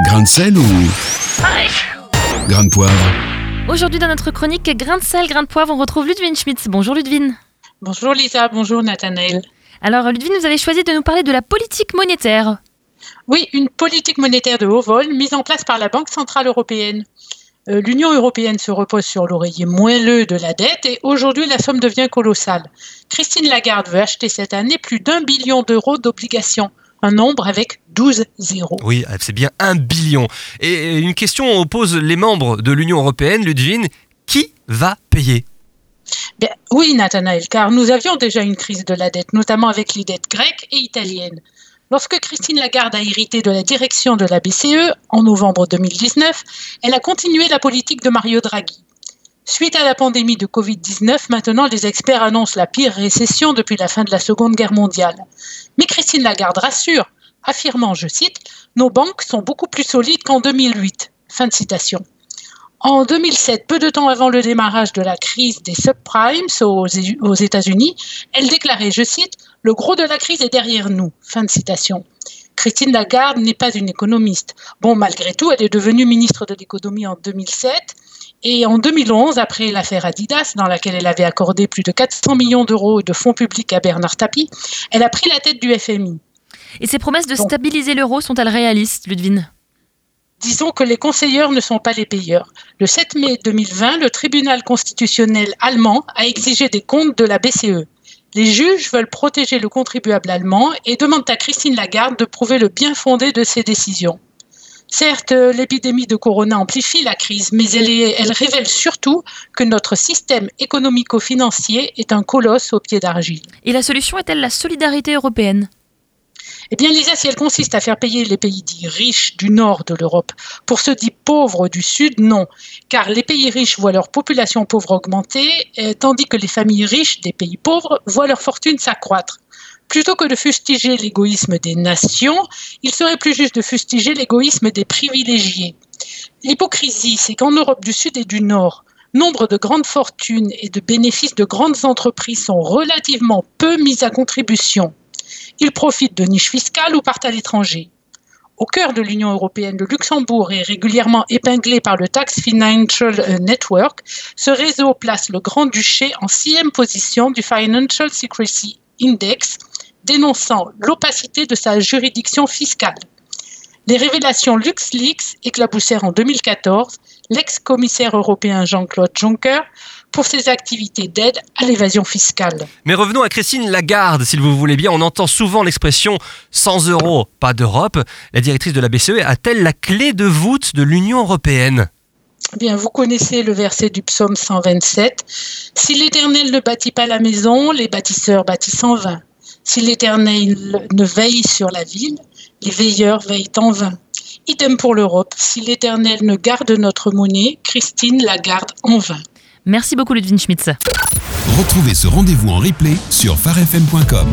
Grain de sel ou grain de poivre Aujourd'hui dans notre chronique Grain de sel, grain de poivre, on retrouve Ludwine Schmitz. Bonjour Ludwine. Bonjour Lisa, bonjour Nathanaël. Alors Ludwine, vous avez choisi de nous parler de la politique monétaire. Oui, une politique monétaire de haut vol mise en place par la Banque Centrale Européenne. Euh, L'Union européenne se repose sur l'oreiller moelleux de la dette et aujourd'hui la somme devient colossale. Christine Lagarde veut acheter cette année plus d'un billion d'euros d'obligations, un nombre avec 12 zéros. Oui, c'est bien un billion. Et une question oppose les membres de l'Union européenne, Ludwine, qui va payer? Bien, oui, Nathanaël, car nous avions déjà une crise de la dette, notamment avec les dettes grecques et italiennes. Lorsque Christine Lagarde a hérité de la direction de la BCE en novembre 2019, elle a continué la politique de Mario Draghi. Suite à la pandémie de Covid-19, maintenant les experts annoncent la pire récession depuis la fin de la Seconde Guerre mondiale. Mais Christine Lagarde rassure, affirmant, je cite, Nos banques sont beaucoup plus solides qu'en 2008. Fin de citation. En 2007, peu de temps avant le démarrage de la crise des subprimes aux, États-Unis, elle déclarait, je cite, Le gros de la crise est derrière nous. Fin de citation. Christine Lagarde n'est pas une économiste. Bon, malgré tout, elle est devenue ministre de l'économie en 2007. Et en 2011, après l'affaire Adidas, dans laquelle elle avait accordé plus de 400 millions d'euros de fonds publics à Bernard Tapie, elle a pris la tête du FMI. Et ces promesses de stabiliser l'euro sont-elles réalistes, Ludwine? Disons que les conseilleurs ne sont pas les payeurs. Le 7 mai 2020, le tribunal constitutionnel allemand a exigé des comptes de la BCE. Les juges veulent protéger le contribuable allemand et demandent à Christine Lagarde de prouver le bien fondé de ses décisions. Certes, l'épidémie de corona amplifie la crise, mais elle révèle surtout que notre système économico-financier est un colosse au pied d'argile. Et la solution est-elle la solidarité européenne? Eh bien, Lisa, si elle consiste à faire payer les pays dits riches du nord de l'Europe pour ceux dits pauvres du sud, non. Car les pays riches voient leur population pauvre augmenter, tandis que les familles riches des pays pauvres voient leur fortune s'accroître. Plutôt que de fustiger l'égoïsme des nations, il serait plus juste de fustiger l'égoïsme des privilégiés. L'hypocrisie, c'est qu'en Europe du Sud et du Nord, nombre de grandes fortunes et de bénéfices de grandes entreprises sont relativement peu mis à contribution. Ils profitent de niches fiscales ou partent à l'étranger. Au cœur de l'Union européenne, le Luxembourg est régulièrement épinglé par le Tax Financial Network. Ce réseau place le Grand-Duché en sixième position du Financial Secrecy Index, dénonçant l'opacité de sa juridiction fiscale. Les révélations LuxLeaks éclaboussèrent en 2014 l'ex-commissaire européen Jean-Claude Juncker pour ses activités d'aide à l'évasion fiscale. Mais revenons à Christine Lagarde, s'il vous voulez bien. On entend souvent l'expression 100 euros, pas d'Europe. La directrice de la BCE a-t-elle la clé de voûte de l'Union européenne? Bien, vous connaissez le verset du psaume 127. Si l'Éternel ne bâtit pas la maison, les bâtisseurs bâtissent en vain. Si l'Éternel ne veille sur la ville, les veilleurs veillent en vain. Idem pour l'Europe. Si l'Éternel ne garde notre monnaie, Christine la garde en vain. Merci beaucoup Ludwig Schmitz. Retrouvez ce rendez-vous en replay sur farfm.com.